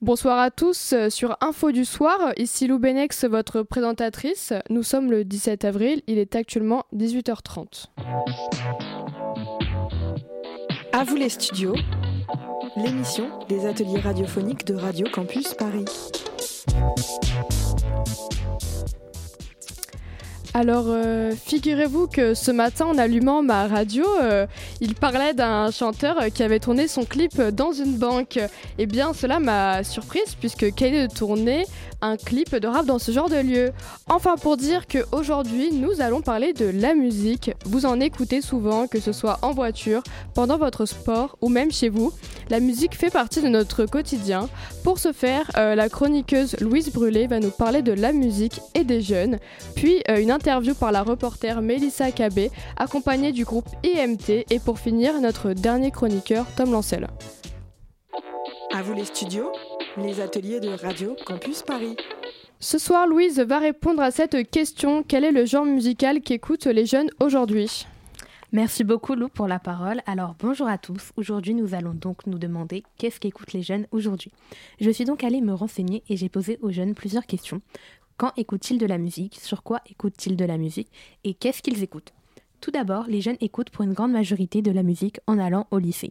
Bonsoir à tous euh, sur Info du soir, ici Lou Benex, votre présentatrice. Nous sommes le 17 avril, il est actuellement 18h30. À vous les studios, l'émission des ateliers radiophoniques de Radio Campus Paris. Alors, euh, figurez-vous que ce matin, en allumant ma radio, euh, il parlait d'un chanteur qui avait tourné son clip dans une banque. Eh bien, cela m'a surprise puisque quel est de tourner un clip de rap dans ce genre de lieu? Enfin, pour dire qu'aujourd'hui, nous allons parler de la musique. Vous en écoutez souvent, que ce soit en voiture, pendant votre sport ou même chez vous. La musique fait partie de notre quotidien. Pour ce faire, euh, la chroniqueuse Louise Brûlé va nous parler de la musique et des jeunes, puis une interview par la reporter Mélissa Cabé, accompagnée du groupe IMT, et pour finir, notre dernier chroniqueur, Tom Lancel. À vous les studios, les ateliers de Radio Campus Paris. Ce soir, Louise va répondre à cette question. Quel est le genre musical qu'écoutent les jeunes aujourd'hui? Merci beaucoup Lou pour la parole. Alors bonjour à tous. Aujourd'hui nous allons donc nous demander qu'est-ce qu'écoutent les jeunes aujourd'hui. Je suis donc allée me renseigner et j'ai posé aux jeunes plusieurs questions. Quand écoutent-ils de la musique? Sur quoi écoutent-ils de la musique? Et qu'est-ce qu'ils écoutent? Tout d'abord, les jeunes écoutent pour une grande majorité de la musique en allant au lycée.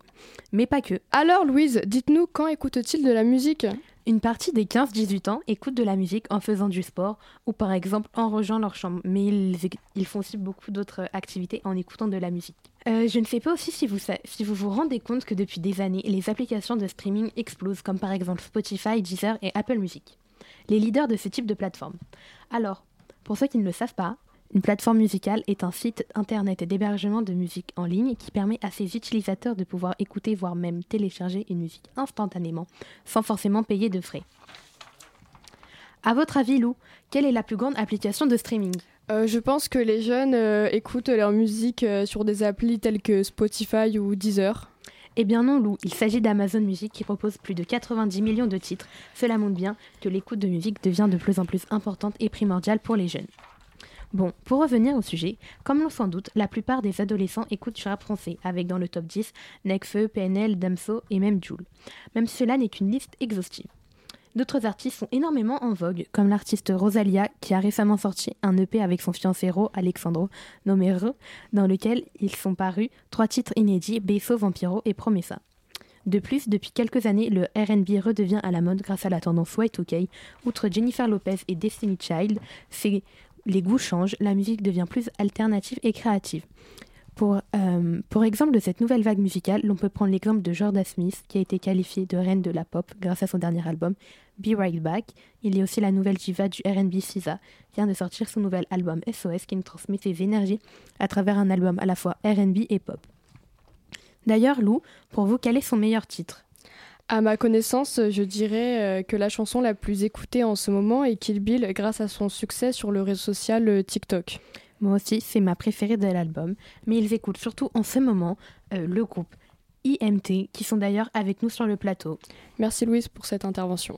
Mais pas que. Alors Louise, dites-nous quand écoutent-ils de la musique? Une partie des 15-18 ans écoutent de la musique en faisant du sport ou par exemple en rangeant leur chambre. Mais ils, font aussi beaucoup d'autres activités en écoutant de la musique. Euh, je ne sais pas aussi si vous, si vous vous rendez compte que depuis des années, les applications de streaming explosent comme par exemple Spotify, Deezer et Apple Music les leaders de ce type de plateforme. Alors, pour ceux qui ne le savent pas, une plateforme musicale est un site internet d'hébergement de musique en ligne qui permet à ses utilisateurs de pouvoir écouter, voire même télécharger une musique instantanément, sans forcément payer de frais. À votre avis, Lou, quelle est la plus grande application de streaming? Euh, je pense que les jeunes euh, écoutent leur musique euh, sur des applis telles que Spotify ou Deezer. Eh bien non, Lou, il s'agit d'Amazon Music qui propose plus de 90 millions de titres. Cela montre bien que l'écoute de musique devient de plus en plus importante et primordiale pour les jeunes. Bon, pour revenir au sujet, comme l'on s'en doute, la plupart des adolescents écoutent du rap français, avec dans le top 10 Nekfeu, PNL, Damso et même Joule. Même cela n'est qu'une liste exhaustive. D'autres artistes sont énormément en vogue, comme l'artiste Rosalia, qui a récemment sorti un EP avec son fiancé Ro, Alexandro, nommé Re, dans lequel ils sont parus trois titres inédits, Beso, Vampiro et Promessa. De plus, depuis quelques années, le RB redevient à la mode grâce à la tendance Y2K. Outre Jennifer Lopez et Destiny Child, les goûts changent, la musique devient plus alternative et créative. Pour, euh, pour exemple de cette nouvelle vague musicale, l'on peut prendre l'exemple de Jordan Smith, qui a été qualifié de reine de la pop grâce à son dernier album, Be Right Back. Il y a aussi la nouvelle diva du RB SZA, qui vient de sortir son nouvel album SOS, qui nous transmet ses énergies à travers un album à la fois RB et pop. D'ailleurs, Lou, pour vous, quel est son meilleur titre? À ma connaissance, je dirais euh, que la chanson la plus écoutée en ce moment est Kill Bill grâce à son succès sur le réseau social euh, TikTok. Moi aussi, c'est ma préférée de l'album, mais ils écoutent surtout en ce moment euh, le groupe IMT, qui sont d'ailleurs avec nous sur le plateau. Merci Louise pour cette intervention.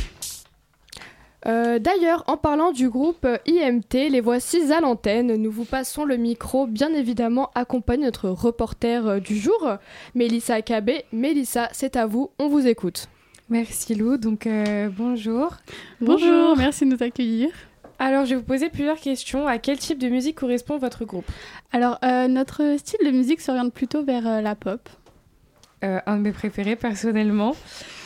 Euh, d'ailleurs, en parlant du groupe IMT, les voici à l'antenne. Nous vous passons le micro, bien évidemment, accompagné de notre reporter euh, du jour, Mélissa Cabé. Mélissa, c'est à vous, on vous écoute. Merci Lou, donc bonjour. bonjour. merci de nous accueillir. Alors, je vais vous poser plusieurs questions. À quel type de musique correspond votre groupe? Alors, euh, notre style de musique s'oriente plutôt vers euh, la pop. Euh, un de mes préférés, personnellement.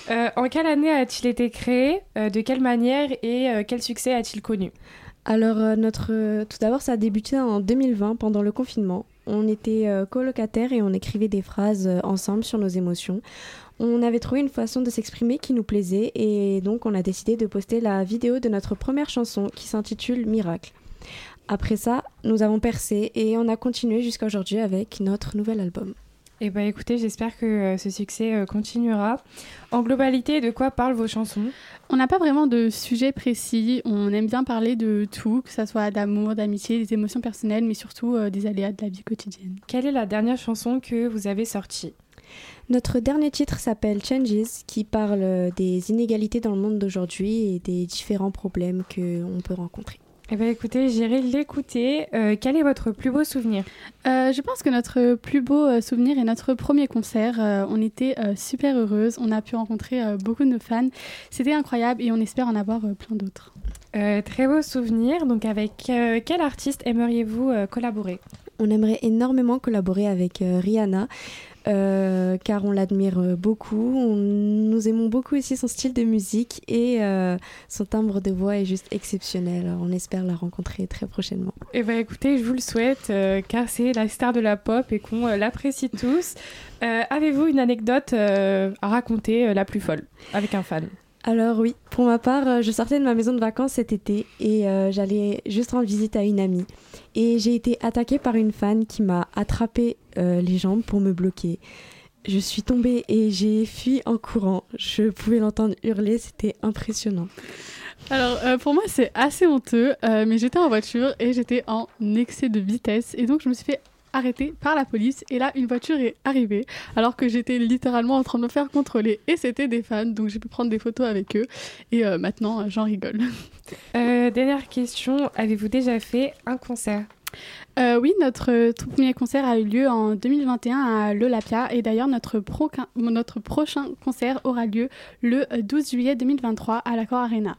En quelle année a-t-il été créé De quelle manière Et quel succès a-t-il connu? Alors, notre... tout d'abord, ça a débuté en 2020, pendant le confinement. On était colocataires et on écrivait des phrases ensemble sur nos émotions. On avait trouvé une façon de s'exprimer qui nous plaisait et donc on a décidé de poster la vidéo de notre première chanson qui s'intitule Miracle. Après ça, nous avons percé et on a continué jusqu'à aujourd'hui avec notre nouvel album. Eh bien écoutez, j'espère que euh, ce succès euh, continuera. En globalité, de quoi parlent vos chansons? On n'a pas vraiment de sujet précis, on aime bien parler de tout, que ce soit d'amour, d'amitié, des émotions personnelles, mais surtout euh, des aléas de la vie quotidienne. Quelle est la dernière chanson que vous avez sortie? Notre dernier titre s'appelle Changes, qui parle des inégalités dans le monde d'aujourd'hui et des différents problèmes qu'on peut rencontrer. Eh bien écoutez, j'irai l'écouter. Euh, quel est votre plus beau souvenir? Euh, je pense que notre plus beau euh, souvenir est notre premier concert. Euh, on était euh, super heureuses, on a pu rencontrer euh, beaucoup de nos fans. C'était incroyable et on espère en avoir euh, plein d'autres. Euh, Très beau souvenir. Donc avec euh, quel artiste aimeriez-vous euh, collaborer? On aimerait énormément collaborer avec euh, Rihanna. Euh, car on l'admire beaucoup, nous aimons beaucoup aussi son style de musique et euh, son timbre de voix est juste exceptionnel. Alors, on espère la rencontrer très prochainement. Eh bien écoutez, je vous le souhaite euh, car c'est la star de la pop et qu'on l'apprécie tous. Avez-vous une anecdote à raconter la plus folle avec un fan? Alors oui, pour ma part, euh, je sortais de ma maison de vacances cet été et euh, j'allais juste rendre visite à une amie. Et j'ai été attaquée par une fan qui m'a attrapé euh, les jambes pour me bloquer. Je suis tombée et j'ai fui en courant. Je pouvais l'entendre hurler, c'était impressionnant. Alors pour moi c'est assez honteux, mais j'étais en voiture et j'étais en excès de vitesse et donc je me suis fait arrêter par la police et là une voiture est arrivée alors que j'étais littéralement en train de me faire contrôler et c'était des fans donc j'ai pu prendre des photos avec eux et euh, maintenant euh, j'en rigole. Euh, Dernière question, avez-vous déjà fait un concert? Euh, oui, notre tout premier concert a eu lieu en 2021 à l'Olympia et d'ailleurs notre, pro- notre prochain concert aura lieu le euh, 12 juillet 2023 à l'Accor Arena.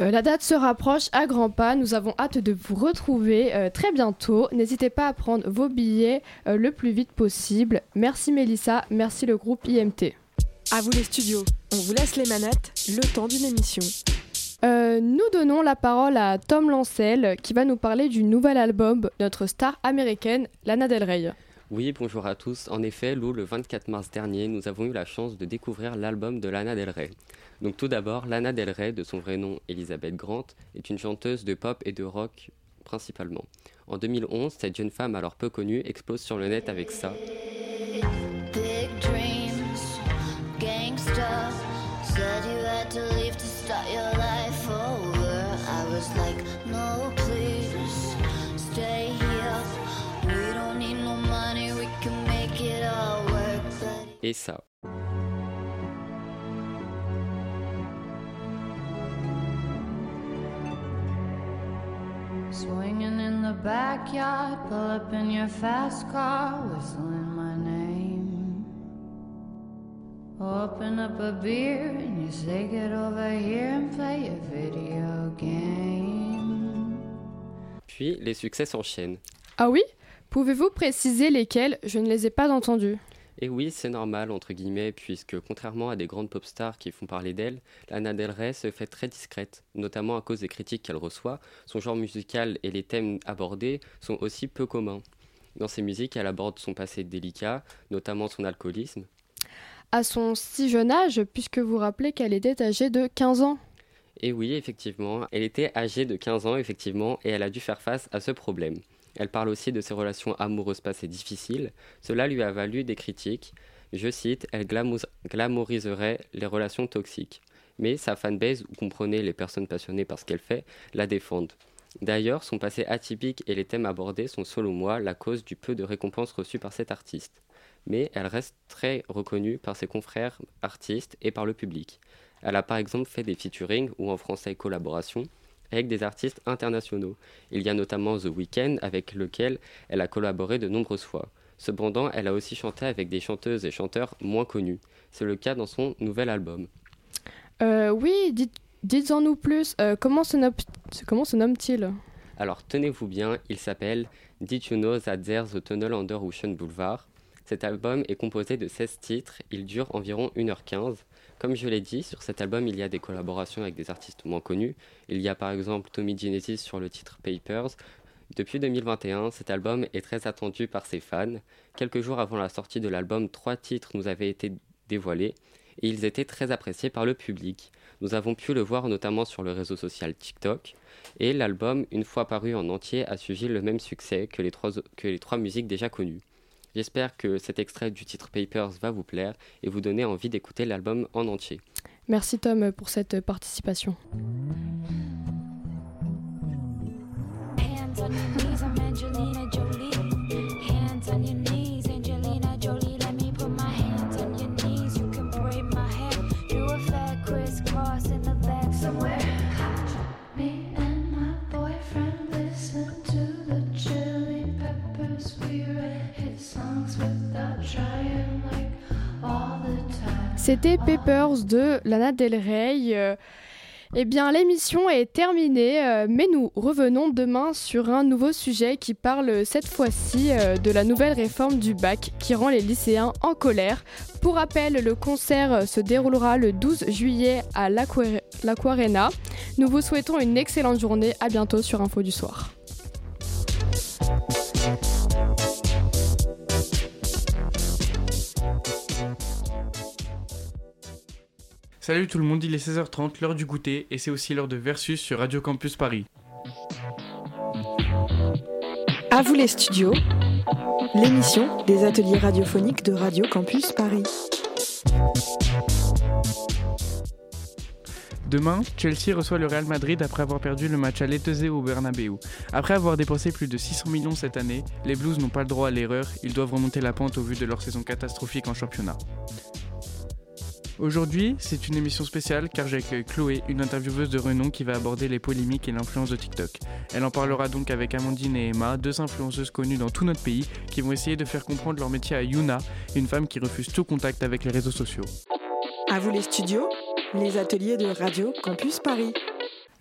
Euh, la date se rapproche à grands pas. Nous avons hâte de vous retrouver euh, très bientôt. N'hésitez pas à prendre vos billets euh, le plus vite possible. Merci Mélissa, merci le groupe IMT. À vous les studios, on vous laisse les manettes, le temps d'une émission. Nous donnons la parole à Tom Lancel qui va nous parler du nouvel album de notre star américaine Lana Del Rey. Oui, bonjour à tous. En effet, Lou, le 24 mars dernier, nous avons eu la chance de découvrir l'album de Lana Del Rey. Donc tout d'abord, Lana Del Rey, de son vrai nom Elizabeth Grant, est une chanteuse de pop et de rock principalement. En 2011, cette jeune femme alors peu connue explose sur le net avec ça. Et ça. Swinging in the backyard, pull up in your fast car, whistling my name. Open up a beer and you say, Get over here and play a video game. Puis les succès s'enchaînent. Ah oui? Pouvez-vous préciser lesquels? Je ne les ai pas entendus. Et oui, c'est normal, entre guillemets, puisque contrairement à des grandes pop stars qui font parler d'elle, Lana Del Rey se fait très discrète, notamment à cause des critiques qu'elle reçoit. Son genre musical et les thèmes abordés sont aussi peu communs. Dans ses musiques, elle aborde son passé délicat, notamment son alcoolisme. À son si jeune âge, puisque vous rappelez qu'elle était âgée de 15 ans. Et oui, effectivement, elle était âgée de 15 ans, effectivement, et elle a dû faire face à ce problème. Elle parle aussi de ses relations amoureuses passées difficiles. Cela lui a valu des critiques. Je cite, elle glamour- glamouriserait les relations toxiques. Mais sa fanbase, ou comprenez les personnes passionnées par ce qu'elle fait, la défendent. D'ailleurs, son passé atypique et les thèmes abordés sont selon moi la cause du peu de récompenses reçues par cet artiste. Mais elle reste très reconnue par ses confrères artistes et par le public. Elle a par exemple fait des featuring ou en français collaboration avec des artistes internationaux. Il y a notamment The Weeknd avec lequel elle a collaboré de nombreuses fois. Cependant, elle a aussi chanté avec des chanteuses et chanteurs moins connus. C'est le cas dans son nouvel album. Euh, oui, dites, dites-en nous plus. Euh, comment se nomme- comment se nomme-t-il? Alors tenez-vous bien, il s'appelle Did You Know That There's a Tunnel Under Ocean Boulevard? Cet album est composé de 16 titres, il dure environ 1h15. Comme je l'ai dit, sur cet album il y a des collaborations avec des artistes moins connus. Il y a par exemple Tommy Genesis sur le titre Papers. Depuis 2021, cet album est très attendu par ses fans. Quelques jours avant la sortie de l'album, trois titres nous avaient été dévoilés et ils étaient très appréciés par le public. Nous avons pu le voir notamment sur le réseau social TikTok et l'album, une fois paru en entier, a suivi le même succès que les trois, que les trois musiques déjà connues. J'espère que cet extrait du titre Papers va vous plaire et vous donner envie d'écouter l'album en entier. Merci Tom pour cette participation. Hands on your knees, I'm Angelina Jolie. C'était Papers de Lana Del Rey. Euh, Eh bien, l'émission est terminée, euh, mais nous revenons demain sur un nouveau sujet qui parle cette fois-ci euh, de la nouvelle réforme du bac qui rend les lycéens en colère. Pour rappel, le concert se déroulera le 12 juillet à l'Aqua- l'Aquarena. Nous vous souhaitons une excellente journée. À bientôt sur Info du Soir. Salut tout le monde, il est 16h30, l'heure du goûter, et c'est aussi l'heure de Versus sur Radio Campus Paris. À vous les studios, l'émission des ateliers radiophoniques de Radio Campus Paris. Demain, Chelsea reçoit le Real Madrid après avoir perdu le match à l'Etese au Bernabeu. Après avoir dépensé plus de 600 millions cette année, les Blues n'ont pas le droit à l'erreur, ils doivent remonter la pente au vu de leur saison catastrophique en championnat. Aujourd'hui, c'est une émission spéciale car j'ai avec Chloé, une intervieweuse de renom qui va aborder les polémiques et l'influence de TikTok. Elle en parlera donc avec Amandine et Emma, deux influenceuses connues dans tout notre pays, qui vont essayer de faire comprendre leur métier à Yuna, une femme qui refuse tout contact avec les réseaux sociaux. À vous les studios, les ateliers de Radio Campus Paris.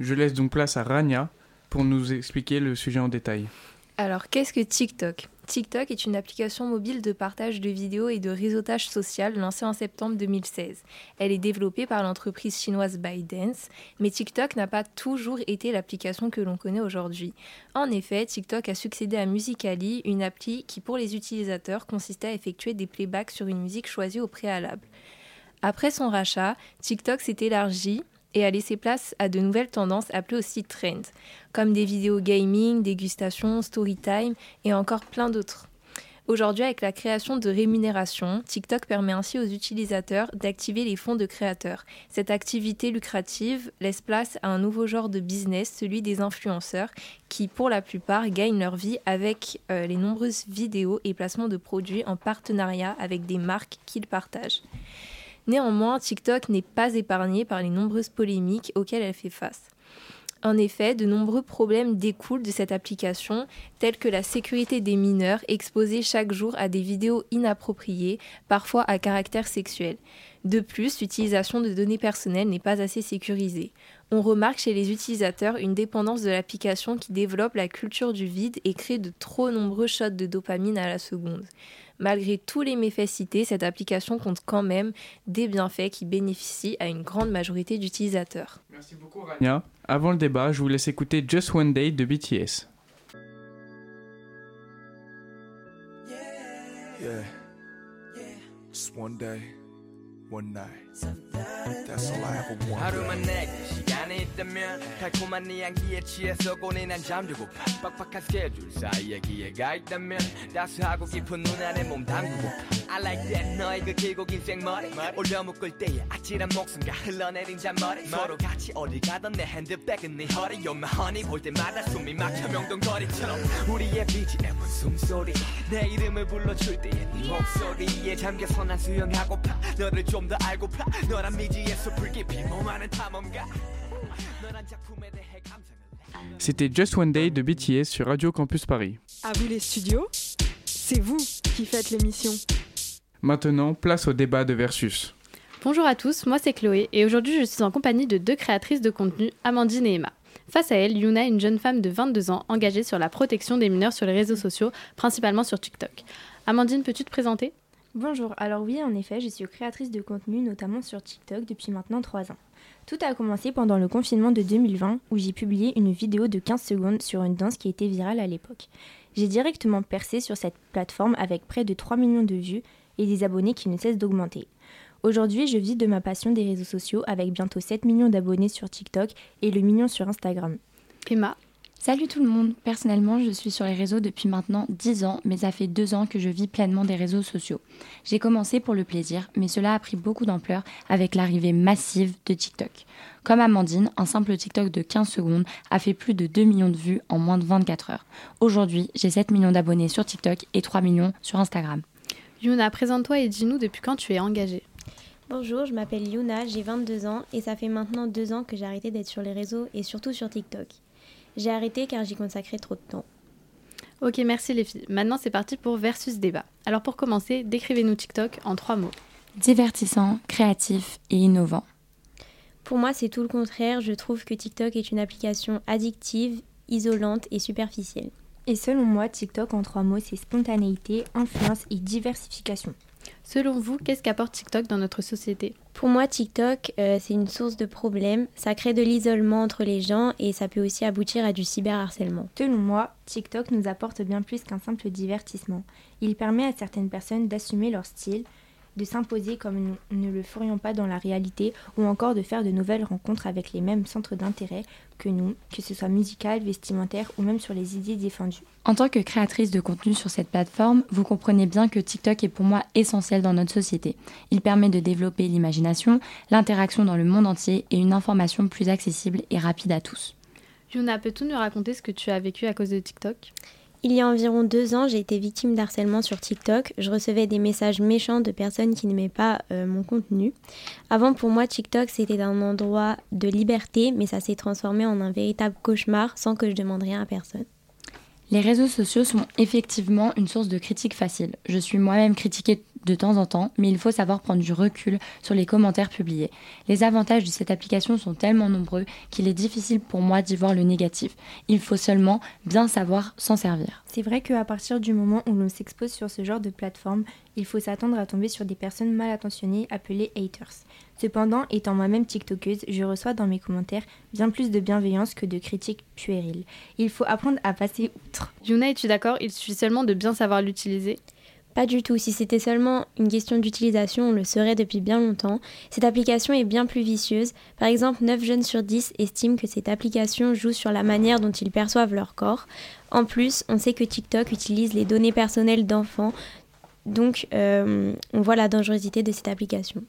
Je laisse donc place à Rania pour nous expliquer le sujet en détail. Alors, qu'est-ce que TikTok? TikTok est une application mobile de partage de vidéos et de réseautage social lancée en septembre 2016. Elle est développée par l'entreprise chinoise ByteDance, mais TikTok n'a pas toujours été l'application que l'on connaît aujourd'hui. En effet, TikTok a succédé à Musical.ly, une appli qui pour les utilisateurs consistait à effectuer des playbacks sur une musique choisie au préalable. Après son rachat, TikTok s'est élargi et a laissé place à de nouvelles tendances appelées aussi trends, comme des vidéos gaming, dégustation, story time et encore plein d'autres. Aujourd'hui, avec la création de rémunération, TikTok permet ainsi aux utilisateurs d'activer les fonds de créateurs. Cette activité lucrative laisse place à un nouveau genre de business, celui des influenceurs, qui pour la plupart gagnent leur vie avec euh, les nombreuses vidéos et placements de produits en partenariat avec des marques qu'ils partagent. Néanmoins, TikTok n'est pas épargné par les nombreuses polémiques auxquelles elle fait face. En effet, de nombreux problèmes découlent de cette application, tels que la sécurité des mineurs exposés chaque jour à des vidéos inappropriées, parfois à caractère sexuel. De plus, l'utilisation de données personnelles n'est pas assez sécurisée. On remarque chez les utilisateurs une dépendance de l'application qui développe la culture du vide et crée de trop nombreux shots de dopamine à la seconde. Malgré tous les méfaits cités, cette application compte quand même des bienfaits qui bénéficient à une grande majorité d'utilisateurs. Merci beaucoup Rania. Avant le débat, je vous laisse écouter Just One Day de BTS. Yeah. Just one day, one night. That's all I ever wanted. 하루만 내게 시간이 있다면 달콤한 네 향기에 취해서 고뇌난 잠들고파 빡빡한 스케줄 사이에 기회가 있다면 따스하고 깊은 눈 안에 몸 담그고파 I like that 너의 그 길고 긴 생머리 올려 묶을 때의 아찔한 목숨과 흘러내린 잔머리 서로 같이 어디 가던 내 핸드백은 네 허리 You're my honey 볼 때마다 숨이 막혀 명동거리처럼 우리의 BGM은 숨소리 내 이름을 불러줄 때의 네 목소리에 잠겨서 난 수영하고파 너를 좀 더 알고파 너란 미지에서 불깊이 몸 안은 탐험가 너란 작품에 대해 감상을 C'était Just One Day de BTS sur Radio Campus Paris. À vous les studios, c'est vous qui faites l'émission. Maintenant, place au débat de Versus. Bonjour à tous, moi c'est Chloé et aujourd'hui je suis en compagnie de deux créatrices de contenu, Amandine et Emma. Face à elle, Yuna est une jeune femme de 22 ans engagée sur la protection des mineurs sur les réseaux sociaux, principalement sur TikTok. Amandine, peux-tu te présenter Bonjour, alors oui, en effet, je suis créatrice de contenu, notamment sur TikTok, depuis maintenant 3 ans. Tout a commencé pendant le confinement de 2020, où j'ai publié une vidéo de 15 secondes sur une danse qui était virale à l'époque. J'ai directement percé sur cette plateforme avec près de 3 millions de vues et des abonnés qui ne cessent d'augmenter. Aujourd'hui, je vis de ma passion des réseaux sociaux avec bientôt 7 millions d'abonnés sur TikTok et le million sur Instagram. Emma Salut tout le monde. Personnellement, je suis sur les réseaux depuis maintenant 10 ans, mais ça fait 2 ans que je vis pleinement des réseaux sociaux. J'ai commencé pour le plaisir, mais cela a pris beaucoup d'ampleur avec l'arrivée massive de TikTok. Comme Amandine, un simple TikTok de 15 secondes a fait plus de 2 millions de vues en moins de 24 heures. Aujourd'hui, j'ai 7 millions d'abonnés sur TikTok et 3 millions sur Instagram. Yuna, présente-toi et dis-nous depuis quand tu es engagée. Bonjour, je m'appelle Yuna, j'ai 22 ans et ça fait maintenant 2 ans que j'ai arrêté d'être sur les réseaux et surtout sur TikTok. J'ai arrêté car j'y consacrais trop de temps. Ok, merci les filles. Maintenant, c'est parti pour Versus Débat. Alors pour commencer, décrivez-nous TikTok en trois mots. Divertissant, créatif et innovant. Pour moi, c'est tout le contraire. Je trouve que TikTok est une application addictive, isolante et superficielle. Et selon moi, TikTok en trois mots, c'est spontanéité, influence et diversification. Selon vous, qu'est-ce qu'apporte TikTok dans notre société? Pour moi, TikTok, euh, c'est une source de problèmes. Ça crée de l'isolement entre les gens et ça peut aussi aboutir à du cyberharcèlement. Selon moi, TikTok nous apporte bien plus qu'un simple divertissement. Il permet à certaines personnes d'assumer leur style, de s'imposer comme nous ne le ferions pas dans la réalité ou encore de faire de nouvelles rencontres avec les mêmes centres d'intérêt que nous, que ce soit musical, vestimentaire ou même sur les idées défendues. En tant que créatrice de contenu sur cette plateforme, vous comprenez bien que TikTok est pour moi essentiel dans notre société. Il permet de développer l'imagination, l'interaction dans le monde entier et une information plus accessible et rapide à tous. Yuna, peux-tu nous raconter ce que tu as vécu à cause de TikTok? Il y a environ deux ans, j'ai été victime d'harcèlement sur TikTok. Je recevais des messages méchants de personnes qui n'aimaient pas euh, mon contenu. Avant, pour moi, TikTok, c'était un endroit de liberté, mais ça s'est transformé en un véritable cauchemar sans que je demande rien à personne. Les réseaux sociaux sont effectivement une source de critique facile. Je suis moi-même critiquée de temps en temps, mais il faut savoir prendre du recul sur les commentaires publiés. Les avantages de cette application sont tellement nombreux qu'il est difficile pour moi d'y voir le négatif. Il faut seulement bien savoir s'en servir. C'est vrai qu'à partir du moment où l'on s'expose sur ce genre de plateforme, il faut s'attendre à tomber sur des personnes mal attentionnées appelées haters. Cependant, étant moi-même TikTokeuse, je reçois dans mes commentaires bien plus de bienveillance que de critiques puériles. Il faut apprendre à passer outre. Yuna, es-tu d'accord? Il suffit seulement de bien savoir l'utiliser? Pas du tout. Si c'était seulement une question d'utilisation, on le saurait depuis bien longtemps. Cette application est bien plus vicieuse. Par exemple, 9 jeunes sur 10 estiment que cette application joue sur la manière dont ils perçoivent leur corps. En plus, on sait que TikTok utilise les données personnelles d'enfants. Donc, euh, on voit la dangerosité de cette application.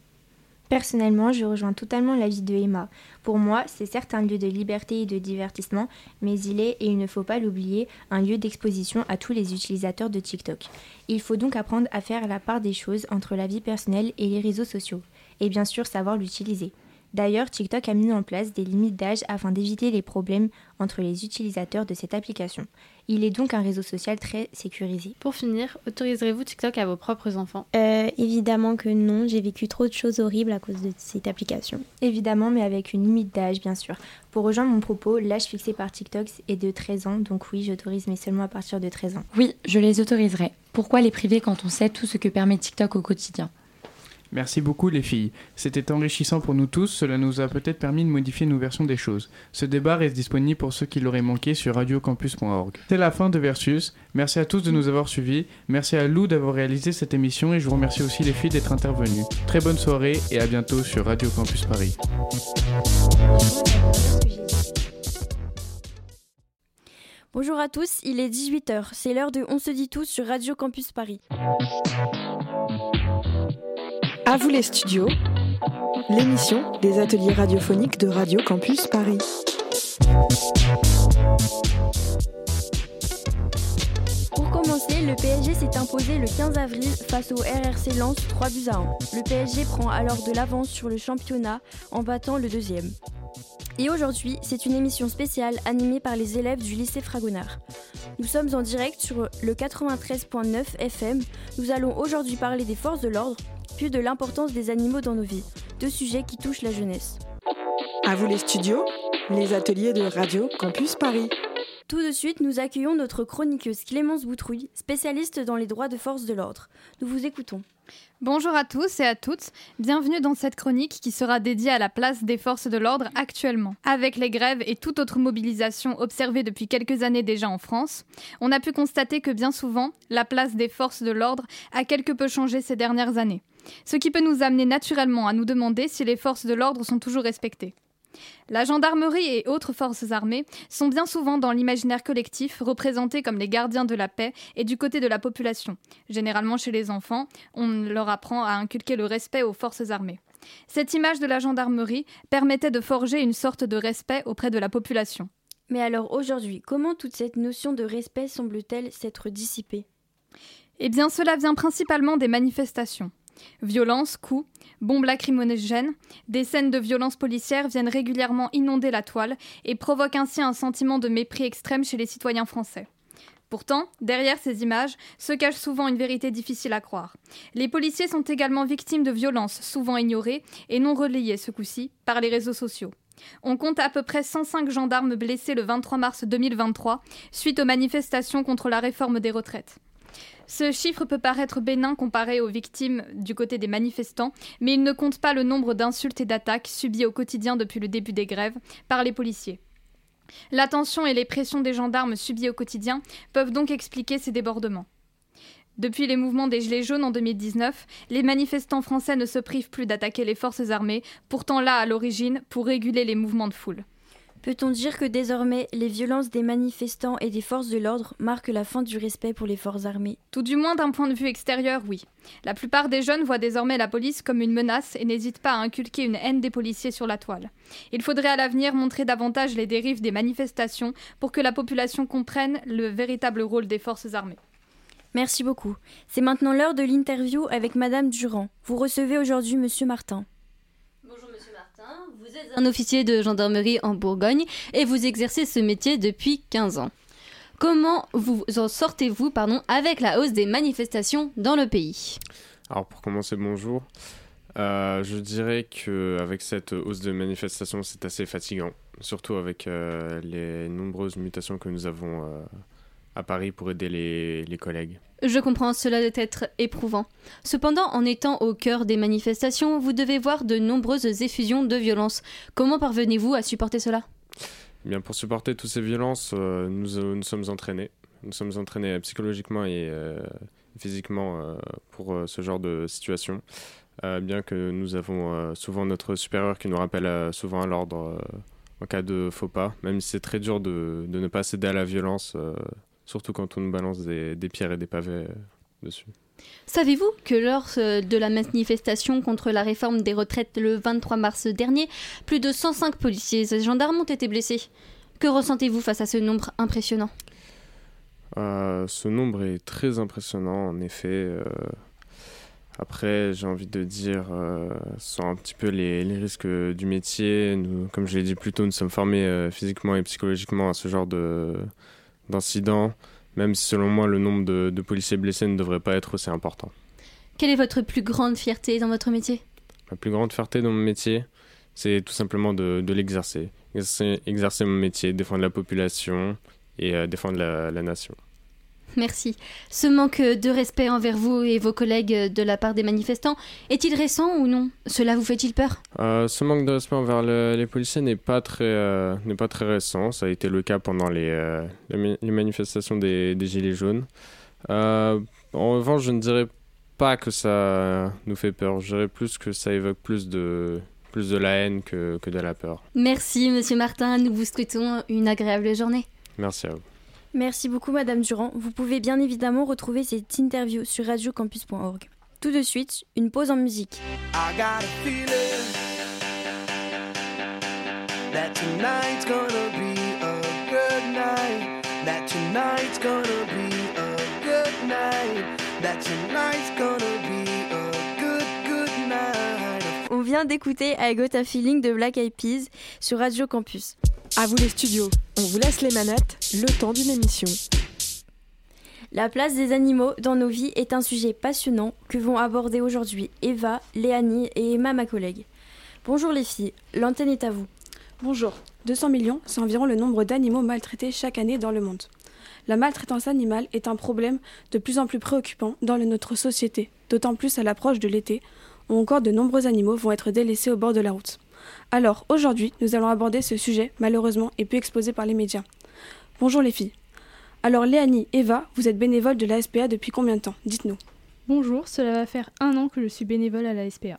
Personnellement, je rejoins totalement l'avis de Emma. Pour moi, c'est certes un lieu de liberté et de divertissement, mais il est, et il ne faut pas l'oublier, un lieu d'exposition à tous les utilisateurs de TikTok. Il faut donc apprendre à faire la part des choses entre la vie personnelle et les réseaux sociaux, et bien sûr savoir l'utiliser. D'ailleurs, TikTok a mis en place des limites d'âge afin d'éviter les problèmes entre les utilisateurs de cette application. Il est donc un réseau social très sécurisé. Pour finir, autoriserez-vous TikTok à vos propres enfants? Euh, évidemment que non, j'ai vécu trop de choses horribles à cause de cette application. Évidemment, mais avec une limite d'âge, bien sûr. Pour rejoindre mon propos, l'âge fixé par TikTok est de 13 ans, donc oui, j'autorise, mais seulement à partir de 13 ans. Oui, je les autoriserai. Pourquoi les priver quand on sait tout ce que permet TikTok au quotidien? Merci beaucoup les filles. C'était enrichissant pour nous tous, cela nous a peut-être permis de modifier nos versions des choses. Ce débat reste disponible pour ceux qui l'auraient manqué sur radiocampus.org. C'est la fin de Versus. Merci à tous de nous avoir suivis. Merci à Lou d'avoir réalisé cette émission et je vous remercie aussi les filles d'être intervenues. Très bonne soirée et à bientôt sur Radio Campus Paris. Bonjour à tous, il est 18h, c'est l'heure de On se dit tout sur Radio Campus Paris. À vous les studios, l'émission des ateliers radiophoniques de Radio Campus Paris. Le PSG s'est imposé le 15 avril face au RRC Lens 3 buts à 1. Le PSG prend alors de l'avance sur le championnat en battant le deuxième. Et aujourd'hui, c'est une émission spéciale animée par les élèves du lycée Fragonard. Nous sommes en direct sur le 93.9 FM. Nous allons aujourd'hui parler des forces de l'ordre, puis de l'importance des animaux dans nos vies, deux sujets qui touchent la jeunesse. À vous les studios, les ateliers de Radio Campus Paris. Tout de suite, nous accueillons notre chroniqueuse Clémence Boutrouille, spécialiste dans les droits de force de l'ordre. Nous vous écoutons. Bonjour à tous et à toutes, bienvenue dans cette chronique qui sera dédiée à la place des forces de l'ordre actuellement. Avec les grèves et toute autre mobilisation observée depuis quelques années déjà en France, on a pu constater que bien souvent, la place des forces de l'ordre a quelque peu changé ces dernières années. ce qui peut nous amener naturellement à nous demander si les forces de l'ordre sont toujours respectées. La gendarmerie et autres forces armées sont bien souvent dans l'imaginaire collectif représentés comme les gardiens de la paix et du côté de la population. Généralement chez les enfants, on leur apprend à inculquer le respect aux forces armées. Cette image de la gendarmerie permettait de forger une sorte de respect auprès de la population. Mais alors aujourd'hui, comment toute cette notion de respect semble-t-elle s'être dissipée? Eh bien, cela vient principalement des manifestations. Violence, coups, bombes lacrymogènes, des scènes de violence policière viennent régulièrement inonder la toile et provoquent ainsi un sentiment de mépris extrême chez les citoyens français. Pourtant, derrière ces images se cache souvent une vérité difficile à croire. Les policiers sont également victimes de violences souvent ignorées et non relayées ce coup-ci par les réseaux sociaux. On compte à peu près 105 gendarmes blessés le 23 mars 2023 suite aux manifestations contre la réforme des retraites. Ce chiffre peut paraître bénin comparé aux victimes du côté des manifestants, mais il ne compte pas le nombre d'insultes et d'attaques subies au quotidien depuis le début des grèves par les policiers. La tension et les pressions des gendarmes subies au quotidien peuvent donc expliquer ces débordements. Depuis les mouvements des Gilets jaunes en 2019, les manifestants français ne se privent plus d'attaquer les forces armées, pourtant là à l'origine pour réguler les mouvements de foule. Peut-on dire que désormais les violences des manifestants et des forces de l'ordre marquent la fin du respect pour les forces armées? Tout du moins d'un point de vue extérieur, oui. La plupart des jeunes voient désormais la police comme une menace et n'hésitent pas à inculquer une haine des policiers sur la toile. Il faudrait à l'avenir montrer davantage les dérives des manifestations pour que la population comprenne le véritable rôle des forces armées. Merci beaucoup. C'est maintenant l'heure de l'interview avec Madame Durand. Vous recevez aujourd'hui Monsieur Martin. Vous êtes un officier de gendarmerie en Bourgogne et vous exercez ce métier depuis 15 ans. Comment vous en sortez-vous pardon, avec la hausse des manifestations dans le pays? Alors pour commencer, bonjour. Euh, je dirais qu'avec cette hausse de manifestations, c'est assez fatigant, surtout avec euh, les nombreuses mutations que nous avons euh, à Paris pour aider les collègues. Je comprends, cela doit être éprouvant. Cependant, en étant au cœur des manifestations, vous devez voir de nombreuses effusions de violence. Comment parvenez-vous à supporter cela? Eh Bien, pour supporter toutes ces violences, euh, nous, euh, nous sommes entraînés. Nous sommes entraînés psychologiquement et euh, physiquement euh, pour euh, ce genre de situation. Euh, bien que nous avons euh, souvent notre supérieur qui nous rappelle euh, souvent à l'ordre euh, en cas de faux pas, même si c'est très dur de, ne pas céder à la violence, euh, surtout quand on nous balance des, des pierres et des pavés euh, dessus. Savez-vous que lors euh, de la manifestation contre la réforme des retraites le 23 mars dernier, plus de 105 policiers et gendarmes ont été blessés? Que ressentez-vous face à ce nombre impressionnant? Euh, ce nombre est très impressionnant, en effet. euh, après, j'ai envie de dire, euh, sont un petit peu les, les risques du métier. Nous, comme je l'ai dit plus tôt, nous sommes formés physiquement et psychologiquement à ce genre de, d'incidents, même si selon moi, le nombre de, de policiers blessés ne devrait pas être aussi important. Quelle est votre plus grande fierté dans votre métier? Ma plus grande fierté dans mon métier, c'est tout simplement de, de l'exercer. Exercer, exercer mon métier, défendre la population et euh, défendre la, la nation. Merci. Ce manque de respect envers vous et vos collègues de la part des manifestants est-il récent ou non? Cela vous fait-il peur? Euh, ce manque de respect envers le- les policiers n'est pas très euh, n'est pas très récent. Ça a été le cas pendant les, euh, les, ma- les manifestations des, des gilets jaunes. En revanche, je ne dirais pas que ça nous fait peur. Je dirais plus que ça évoque plus de plus de la haine que, que de la peur. Merci, monsieur Martin. Nous vous souhaitons une agréable journée. Merci à vous. Merci beaucoup Madame Durand. Vous pouvez bien évidemment retrouver cette interview sur radiocampus.org. Tout de suite, une pause en musique. I got a feeling that tonight's gonna be a good night. That tonight's gonna be a good night. That tonight's gonna be a good, good night. On vient d'écouter I Got a Feeling de Black Eyed Peas sur Radio Campus. À vous les studios, on vous laisse les manettes, le temps d'une émission. La place des animaux dans nos vies est un sujet passionnant que vont aborder aujourd'hui Eva, Léanie et Emma, ma collègue. Bonjour les filles, l'antenne est à vous. Bonjour. 200 millions, c'est environ le nombre d'animaux maltraités chaque année dans le monde. La maltraitance animale est un problème de plus en plus préoccupant dans notre société, d'autant plus à l'approche de l'été, où encore de nombreux animaux vont être délaissés au bord de la route. Alors, aujourd'hui, nous allons aborder ce sujet, malheureusement, et peu exposé par les médias. Bonjour les filles. Alors, Léanie, Eva, vous êtes bénévole de la SPA depuis combien de temps? Dites-nous. Bonjour, cela va faire un an que je suis bénévole à la SPA.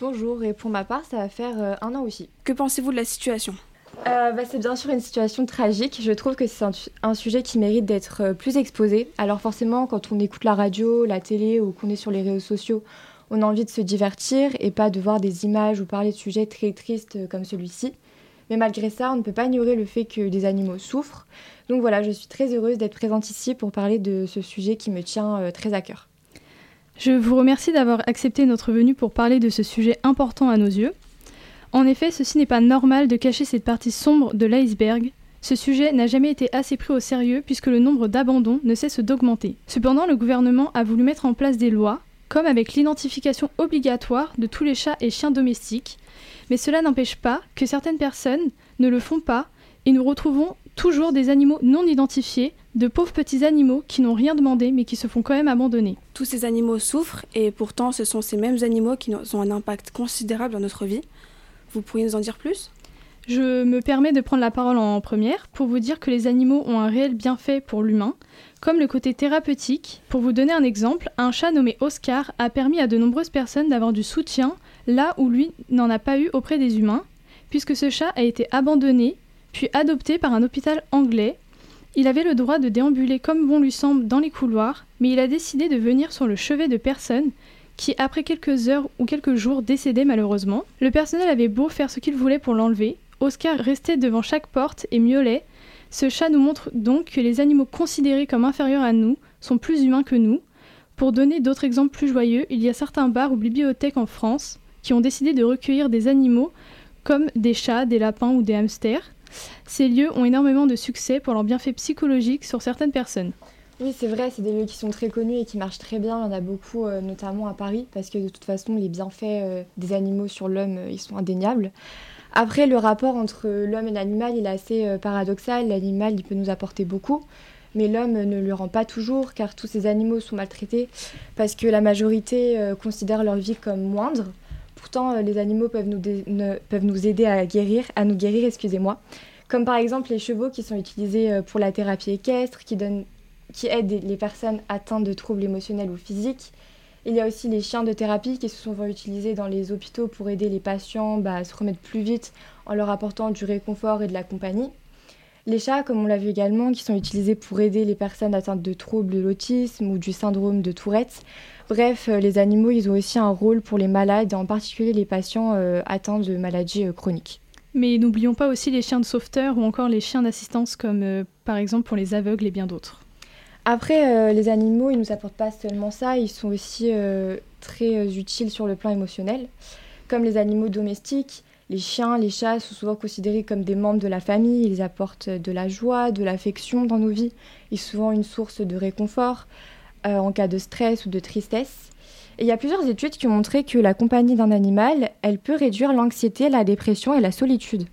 Bonjour, et pour ma part, ça va faire euh, un an aussi. Que pensez-vous de la situation? Euh, bah, c'est bien sûr une situation tragique. Je trouve que c'est un, un sujet qui mérite d'être euh, plus exposé. Alors forcément, quand on écoute la radio, la télé ou qu'on est sur les réseaux sociaux, on a envie de se divertir et pas de voir des images ou parler de sujets très tristes euh, comme celui-ci. Mais malgré ça, on ne peut pas ignorer le fait que des animaux souffrent. Donc voilà, je suis très heureuse d'être présente ici pour parler de ce sujet qui me tient euh, très à cœur. Je vous remercie d'avoir accepté notre venue pour parler de ce sujet important à nos yeux. En effet, ceci n'est pas normal de cacher cette partie sombre de l'iceberg. Ce sujet n'a jamais été assez pris au sérieux puisque le nombre d'abandons ne cesse d'augmenter. Cependant, le gouvernement a voulu mettre en place des lois, comme avec l'identification obligatoire de tous les chats et chiens domestiques, mais cela n'empêche pas que certaines personnes ne le font pas et nous retrouvons toujours des animaux non identifiés, de pauvres petits animaux qui n'ont rien demandé mais qui se font quand même abandonner. Tous ces animaux souffrent et pourtant ce sont ces mêmes animaux qui ont un impact considérable dans notre vie. Vous pourriez nous en dire plus? Je me permets de prendre la parole en première pour vous dire que les animaux ont un réel bienfait pour l'humain, comme le côté thérapeutique. Pour vous donner un exemple, un chat nommé Oscar a permis à de nombreuses personnes d'avoir du soutien là où lui n'en a pas eu auprès des humains, puisque ce chat a été abandonné puis adopté par un hôpital anglais. Il avait le droit de déambuler comme bon lui semble dans les couloirs, mais il a décidé de venir sur le chevet de personnes qui, après quelques heures ou quelques jours, décédaient malheureusement. Le personnel avait beau faire ce qu'il voulait pour l'enlever, Oscar restait devant chaque porte et miaulait. Ce chat nous montre donc que les animaux considérés comme inférieurs à nous sont plus humains que nous. Pour donner d'autres exemples plus joyeux, il y a certains bars ou bibliothèques en France qui ont décidé de recueillir des animaux comme des chats, des lapins ou des hamsters. Ces lieux ont énormément de succès pour leur bienfait psychologique sur certaines personnes. Oui, c'est vrai, c'est des lieux qui sont très connus et qui marchent très bien. Il y en a beaucoup, euh, notamment à Paris, parce que de toute façon, les bienfaits euh, des animaux sur l'homme, euh, ils sont indéniables. Après, le rapport entre l'homme et l'animal, il est assez euh, paradoxal. L'animal, peut nous apporter beaucoup, mais l'homme ne le rend pas toujours, car tous ces animaux sont maltraités, parce que la majorité euh, considère leur vie comme moindre. Pourtant, euh, les animaux peuvent nous, aider à guérir, nous guérir, excusez-moi. Comme par exemple les chevaux qui sont utilisés pour la thérapie équestre, qui, donnent, qui aident les personnes atteintes de troubles émotionnels ou physiques. Il y a aussi les chiens de thérapie qui sont souvent utilisés dans les hôpitaux pour aider les patients bah, à se remettre plus vite en leur apportant du réconfort et de la compagnie. Les chats, comme on l'a vu également, qui sont utilisés pour aider les personnes atteintes de troubles de l'autisme ou du syndrome de Tourette. Bref, euh, les animaux, ils ont aussi un rôle pour les malades, en particulier les patients euh, atteints de maladies euh, chroniques. Mais n'oublions pas aussi les chiens de sauveteurs ou encore les chiens d'assistance comme par exemple pour les aveugles et bien d'autres. Après, euh, les animaux, ils nous apportent pas seulement ça, ils sont aussi euh, très euh, utiles sur le plan émotionnel. Comme les animaux domestiques, les chiens, les chats sont souvent considérés comme des membres de la famille. Ils apportent de la joie, de l'affection dans nos vies. Ils sont souvent une source de réconfort en cas de stress ou de tristesse. Et il y a plusieurs études qui ont montré que la compagnie d'un animal, elle peut réduire l'anxiété, la dépression et la solitude.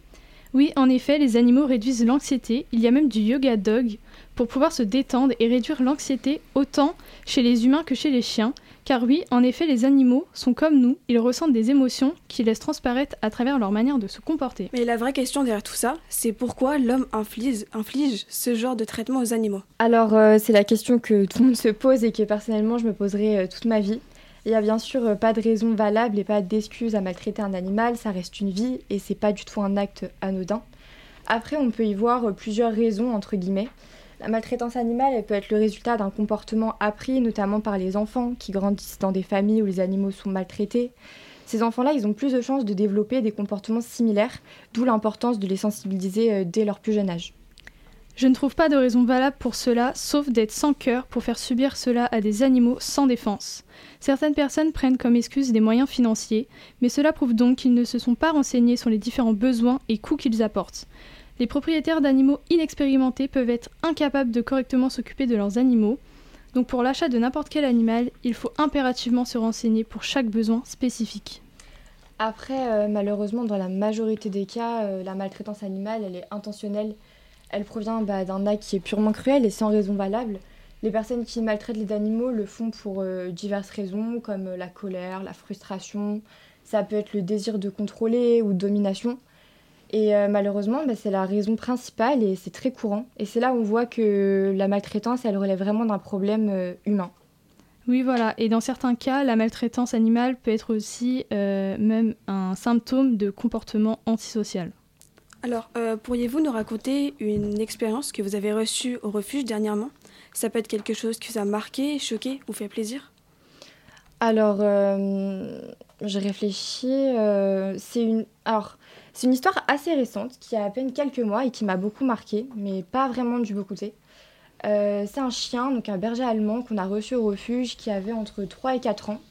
Oui, en effet, les animaux réduisent l'anxiété. Il y a même du yoga dog pour pouvoir se détendre et réduire l'anxiété autant chez les humains que chez les chiens. Car oui, en effet, les animaux sont comme nous, ils ressentent des émotions qui laissent transparaître à travers leur manière de se comporter. Mais la vraie question derrière tout ça, c'est pourquoi l'homme inflige, inflige ce genre de traitement aux animaux? Alors, euh, c'est la question que tout le monde se pose et que personnellement je me poserai euh, toute ma vie. Il n'y a bien sûr euh, pas de raison valable et pas d'excuse à maltraiter un animal, ça reste une vie et c'est pas du tout un acte anodin. Après, on peut y voir euh, plusieurs raisons, entre guillemets. La maltraitance animale, peut être le résultat d'un comportement appris, notamment par les enfants qui grandissent dans des familles où les animaux sont maltraités. Ces enfants-là, ils ont plus de chances de développer des comportements similaires, d'où l'importance de les sensibiliser euh, dès leur plus jeune âge. Je ne trouve pas de raison valable pour cela, sauf d'être sans cœur pour faire subir cela à des animaux sans défense. Certaines personnes prennent comme excuse des moyens financiers, mais cela prouve donc qu'ils ne se sont pas renseignés sur les différents besoins et coûts qu'ils apportent. Les propriétaires d'animaux inexpérimentés peuvent être incapables de correctement s'occuper de leurs animaux, donc pour l'achat de n'importe quel animal, il faut impérativement se renseigner pour chaque besoin spécifique. Après, euh, malheureusement, dans la majorité des cas, euh, la maltraitance animale, est intentionnelle. Elle provient bah, d'un acte qui est purement cruel et sans raison valable. Les personnes qui maltraitent les animaux le font pour euh, diverses raisons, comme la colère, la frustration. Ça peut être le désir de contrôler ou domination. Et euh, malheureusement, bah, c'est la raison principale et c'est très courant. Et c'est là où on voit que la maltraitance, elle relève vraiment d'un problème euh, humain. Oui, voilà. Et dans certains cas, la maltraitance animale peut être aussi euh, même un symptôme de comportement antisocial. Alors, euh, pourriez-vous nous raconter une expérience que vous avez reçue au refuge dernièrement? Ça peut être quelque chose qui vous a marqué, choqué ou fait plaisir? Alors, euh, je réfléchis. euh, c'est une, alors, c'est une histoire assez récente qui a à peine quelques mois et qui m'a beaucoup marqué, mais pas vraiment du beau côté. Euh, c'est un chien, donc un berger allemand qu'on a reçu au refuge qui avait entre 3 et 4 ans,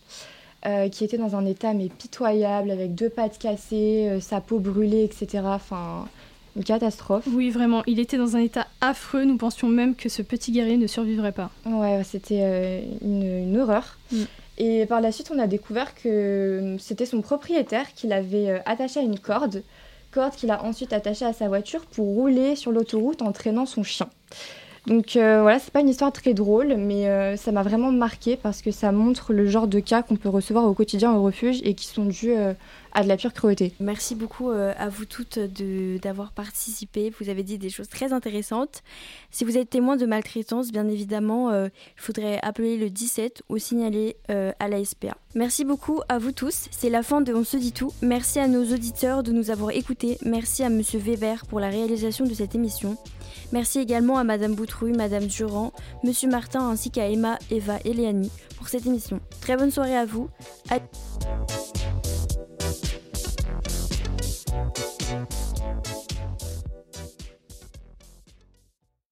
euh, qui était dans un état mais pitoyable, avec deux pattes cassées, euh, sa peau brûlée, etc. Enfin, une catastrophe. Oui, vraiment. Il était dans un état affreux. Nous pensions même que ce petit guerrier ne survivrait pas. Ouais, c'était une, une horreur. Mm. Et par la suite, on a découvert que euh, c'était son propriétaire qui l'avait euh, attaché à une corde, corde qu'il a ensuite attachée à sa voiture pour rouler sur l'autoroute en traînant son chien. Donc euh, voilà, c'est pas une histoire très drôle, mais euh, ça m'a vraiment marqué parce que ça montre le genre de cas qu'on peut recevoir au quotidien au refuge et qui sont dus à de la pure cruauté. Merci beaucoup euh, à vous toutes d'avoir participé. Vous avez dit des choses très intéressantes. Si vous êtes témoin de maltraitance, bien évidemment, euh, il faudrait appeler le 17 ou signaler euh, à la SPA. Merci beaucoup à vous tous. C'est la fin de On se dit tout. Merci à nos auditeurs de nous avoir écoutés. Merci à Monsieur Weber pour la réalisation de cette émission. Merci également à Madame Boutrouille, Madame Durand, Monsieur Martin ainsi qu'à Emma, Eva et Léanie pour cette émission. Très bonne soirée à vous.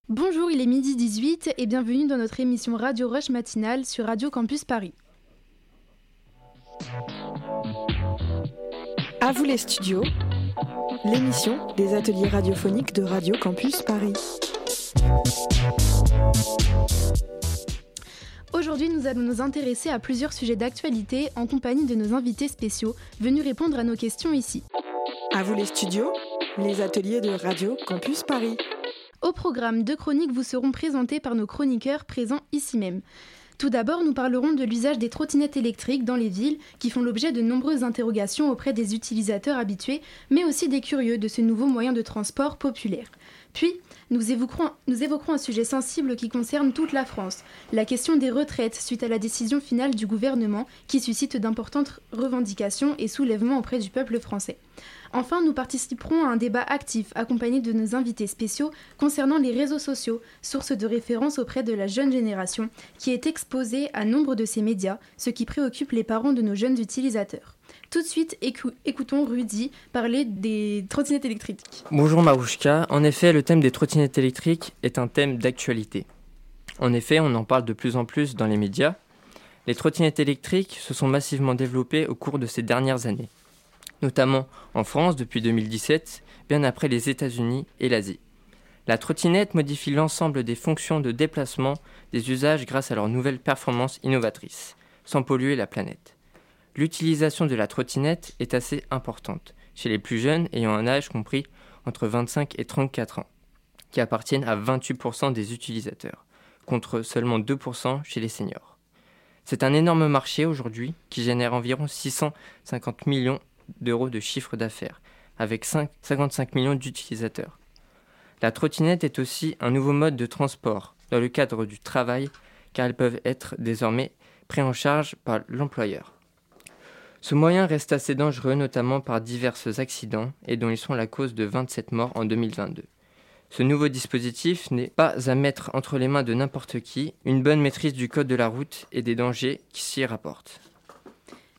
Bonjour, il est midi 18 et bienvenue dans notre émission Radio Rush matinale sur Radio Campus Paris. À vous les studios, l'émission des ateliers radiophoniques de Radio Campus Paris. Aujourd'hui, nous allons nous intéresser à plusieurs sujets d'actualité en compagnie de nos invités spéciaux venus répondre à nos questions ici. À vous les studios, les ateliers de Radio Campus Paris. Au programme, deux chroniques vous seront présentées par nos chroniqueurs présents ici même. Tout d'abord, nous parlerons de l'usage des trottinettes électriques dans les villes qui font l'objet de nombreuses interrogations auprès des utilisateurs habitués, mais aussi des curieux de ce nouveau moyen de transport populaire. Puis, nous évoquerons, nous évoquerons un sujet sensible qui concerne toute la France, la question des retraites suite à la décision finale du gouvernement qui suscite d'importantes revendications et soulèvements auprès du peuple français. Enfin, nous participerons à un débat actif accompagné de nos invités spéciaux concernant les réseaux sociaux, source de référence auprès de la jeune génération qui est exposée à nombre de ces médias, ce qui préoccupe les parents de nos jeunes utilisateurs. Tout de suite, écou- écoutons Rudy parler des trottinettes électriques. Bonjour Marouchka, en effet le thème des trottinettes électriques est un thème d'actualité. En effet on en parle de plus en plus dans les médias. Les trottinettes électriques se sont massivement développées au cours de ces dernières années, notamment en France depuis 2017, bien après les États-Unis et l'Asie. La trottinette modifie l'ensemble des fonctions de déplacement des usages grâce à leurs nouvelles performances innovatrices, sans polluer la planète. L'utilisation de la trottinette est assez importante chez les plus jeunes ayant un âge compris entre 25 et 34 ans, qui appartiennent à 28% des utilisateurs, contre seulement 2% chez les seniors. C'est un énorme marché aujourd'hui qui génère environ 650 millions d'euros de chiffre d'affaires, avec 5 55 millions d'utilisateurs. La trottinette est aussi un nouveau mode de transport dans le cadre du travail, car elles peuvent être désormais pris en charge par l'employeur. Ce moyen reste assez dangereux, notamment par divers accidents, et dont ils sont la cause de 27 morts en 2022. Ce nouveau dispositif n'est pas à mettre entre les mains de n'importe qui, une bonne maîtrise du code de la route et des dangers qui s'y rapportent.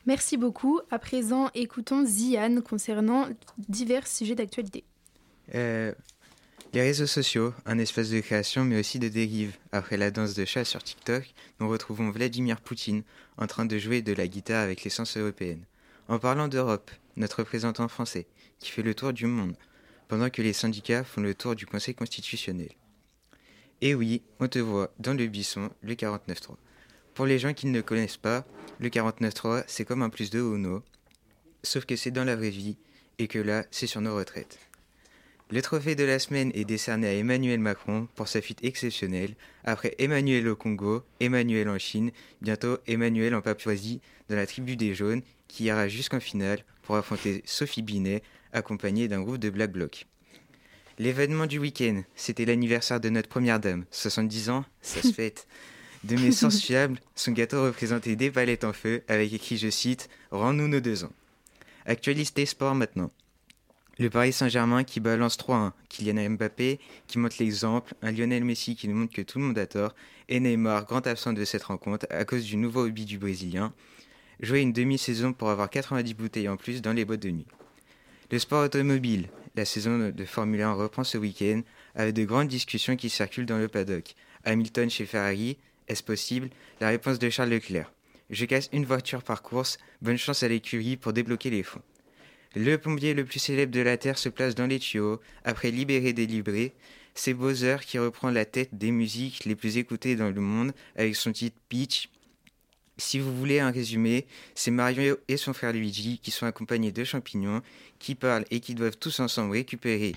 Merci beaucoup. À présent, écoutons Ziane concernant divers sujets d'actualité. Euh, les réseaux sociaux, un espace de création mais aussi de dérive. Après la danse de chat sur TikTok, nous retrouvons Vladimir Poutine en train de jouer de la guitare avec l'essence européenne. En parlant d'Europe, notre représentant français, qui fait le tour du monde, pendant que les syndicats font le tour du Conseil constitutionnel. Et oui, on te voit dans le buisson, le 49.3. Pour les gens qui ne le connaissent pas, le 49.3, c'est comme un plus 2 au no, sauf que c'est dans la vraie vie, et que là, c'est sur nos retraites. Le trophée de la semaine est décerné à Emmanuel Macron pour sa fuite exceptionnelle, après Emmanuel au Congo, Emmanuel en Chine, bientôt Emmanuel en Papouasie, dans la tribu des jaunes, qui ira jusqu'en finale pour affronter Sophie Binet, accompagnée d'un groupe de Black Bloc. L'événement du week-end, c'était l'anniversaire de notre première dame, 70 ans, ça se fête. De mes sources fiables, son gâteau représentait des palettes en feu avec écrit, je cite, Rends-nous nos deux ans. Actualité sport maintenant. Le Paris Saint-Germain qui balance 3-1, Kylian Mbappé qui montre l'exemple, un Lionel Messi qui nous montre que tout le monde a tort, et Neymar, grand absent de cette rencontre à cause du nouveau hobby du Brésilien, jouer une demi-saison pour avoir 90 bouteilles en plus dans les boîtes de nuit. Le sport automobile, la saison de Formule 1 reprend ce week-end avec de grandes discussions qui circulent dans le paddock. Hamilton chez Ferrari, est-ce possible? La réponse de Charles Leclerc. Je casse une voiture par course, bonne chance à l'écurie pour débloquer les fonds. Le plombier le plus célèbre de la Terre se place dans les tuyaux, après libérer délivré. C'est Bowser qui reprend la tête des musiques les plus écoutées dans le monde avec son titre Peach. Si vous voulez un résumé, c'est Mario et son frère Luigi qui sont accompagnés de champignons, qui parlent et qui doivent tous ensemble récupérer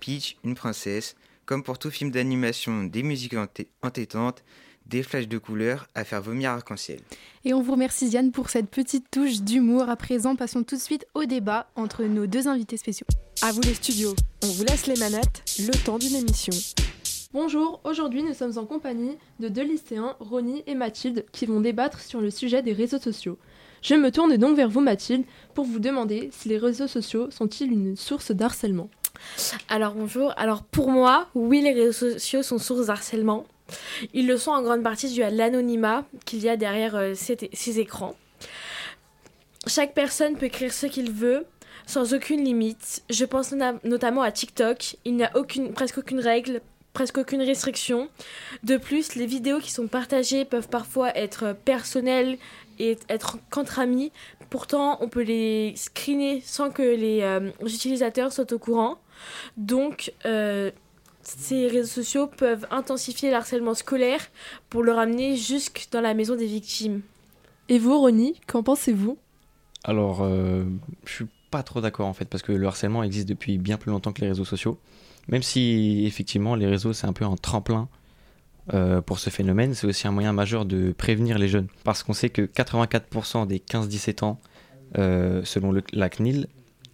Peach, une princesse. Comme pour tout film d'animation, des musiques entêtantes, des flashs de couleurs à faire vomir arc-en-ciel. Et on vous remercie Diane pour cette petite touche d'humour. À présent, passons tout de suite au débat entre nos deux invités spéciaux. À vous les studios, on vous laisse les manettes, le temps d'une émission. Bonjour, aujourd'hui nous sommes en compagnie de deux lycéens, Ronnie et Mathilde, qui vont débattre sur le sujet des réseaux sociaux. Je me tourne donc vers vous Mathilde pour vous demander si les réseaux sociaux sont-ils une source d'harcèlement? Alors bonjour, alors pour moi, oui les réseaux sociaux sont source d'harcèlement. Ils le sont en grande partie dû à l'anonymat qu'il y a derrière euh, ces, écrans. Chaque personne peut écrire ce qu'il veut sans aucune limite. Je pense nota- notamment à TikTok. Il n'y a presque aucune règle, presque aucune restriction. De plus, les vidéos qui sont partagées peuvent parfois être personnelles et être qu'entre amis. Pourtant, on peut les screener sans que les euh, utilisateurs soient au courant. Donc, euh, ces réseaux sociaux peuvent intensifier l'harcèlement scolaire pour le ramener jusque dans la maison des victimes. Et vous Ronnie, qu'en pensez-vous? Alors, euh, je suis pas trop d'accord en fait, parce que le harcèlement existe depuis bien plus longtemps que les réseaux sociaux. Même si effectivement les réseaux c'est un peu un tremplin euh, pour ce phénomène, c'est aussi un moyen majeur de prévenir les jeunes. Parce qu'on sait que 84% des 15-17 ans, euh, selon le, la CNIL,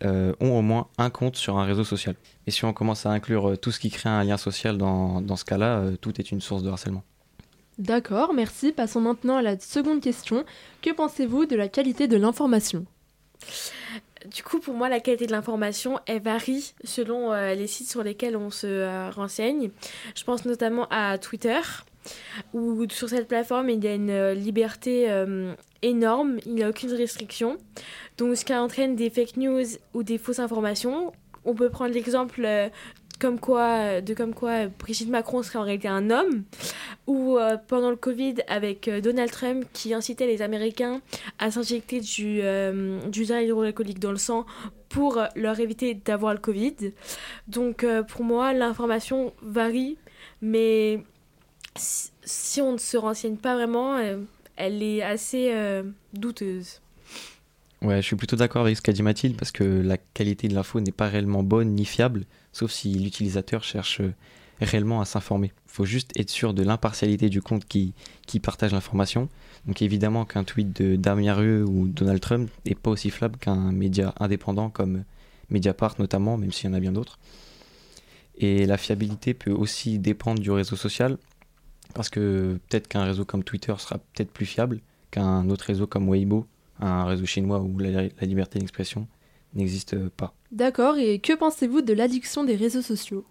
euh, ont au moins un compte sur un réseau social. Et si on commence à inclure euh, tout ce qui crée un lien social dans, ce cas-là, euh, tout est une source de harcèlement. D'accord, merci. Passons maintenant à la seconde question. Que pensez-vous de la qualité de l'information? Du coup, pour moi, la qualité de l'information, elle varie selon euh, les sites sur lesquels on se euh, renseigne. Je pense notamment à Twitter, où sur cette plateforme, il y a une euh, liberté énorme, il n'y a aucune restriction. Donc, ce qui entraîne des fake news ou des fausses informations. On peut prendre l'exemple comme quoi, de comme quoi euh, Brigitte Macron serait en réalité un homme, ou euh, pendant le Covid avec euh, Donald Trump qui incitait les Américains à s'injecter du, euh, du hydroalcoolique dans le sang pour euh, leur éviter d'avoir le Covid. Donc euh, pour moi, l'information varie, mais si, si on ne se renseigne pas vraiment, euh, elle est assez euh, douteuse. Ouais, je suis plutôt d'accord avec ce qu'a dit Mathilde parce que la qualité de l'info n'est pas réellement bonne ni fiable, sauf si l'utilisateur cherche euh, réellement à s'informer. Il faut juste être sûr de l'impartialité du compte qui, partage l'information. Donc évidemment qu'un tweet de Damien Rieu ou Donald Trump n'est pas aussi fiable qu'un média indépendant comme Mediapart notamment, même s'il y en a bien d'autres. Et la fiabilité peut aussi dépendre du réseau social, parce que peut-être qu'un réseau comme Twitter sera peut-être plus fiable qu'un autre réseau comme Weibo, un réseau chinois où la liberté d'expression n'existe pas. D'accord, et que pensez-vous de l'addiction des réseaux sociaux?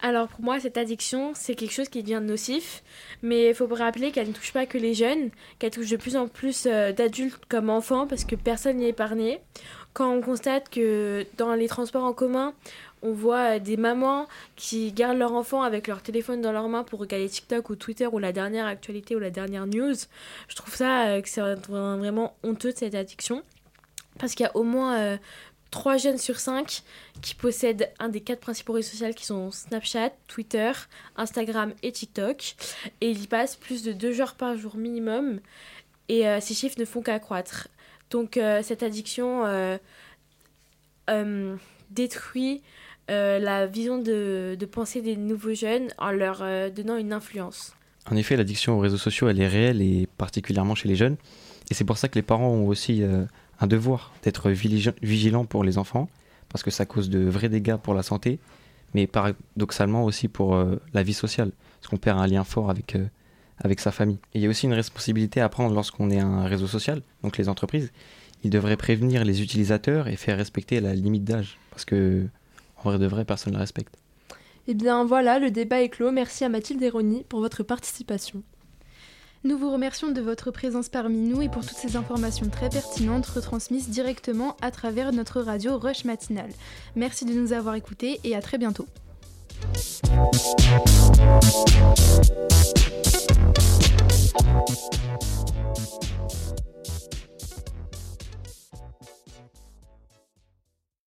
Alors pour moi, cette addiction, c'est quelque chose qui devient nocif, mais il faut rappeler qu'elle ne touche pas que les jeunes, qu'elle touche de plus en plus euh, d'adultes comme enfants, parce que personne n'y est épargné. Quand on constate que dans les transports en commun, on voit euh, des mamans qui gardent leur enfant avec leur téléphone dans leurs mains pour regarder TikTok ou Twitter ou la dernière actualité ou la dernière news, je trouve ça euh, que c'est vraiment honteux de cette addiction. Parce qu'il y a au moins 3 jeunes sur 5 qui possèdent un des quatre principaux réseaux sociaux qui sont Snapchat, Twitter, Instagram et TikTok. Et ils y passent plus de 2 heures par jour minimum. Et euh, ces chiffres ne font qu'accroître. Donc euh, cette addiction euh, détruit la vision de, de pensée des nouveaux jeunes en leur donnant une influence. En effet, l'addiction aux réseaux sociaux, elle est réelle et particulièrement chez les jeunes. Et c'est pour ça que les parents ont aussi un devoir d'être vigil- vigilants pour les enfants, parce que ça cause de vrais dégâts pour la santé, mais paradoxalement aussi pour euh, la vie sociale, parce qu'on perd un lien fort avec, euh, avec sa famille. Il y a aussi une responsabilité à prendre lorsqu'on est un réseau social, donc les entreprises. Ils devraient prévenir les utilisateurs et faire respecter la limite d'âge, parce que en vrai de vrai, personne ne la respecte. Eh bien voilà, le débat est clos. Merci à Mathilde et Ronnie pour votre participation. Nous vous remercions de votre présence parmi nous et pour toutes ces informations très pertinentes retransmises directement à travers notre radio Rush Matinale. Merci de nous avoir écoutés et à très bientôt.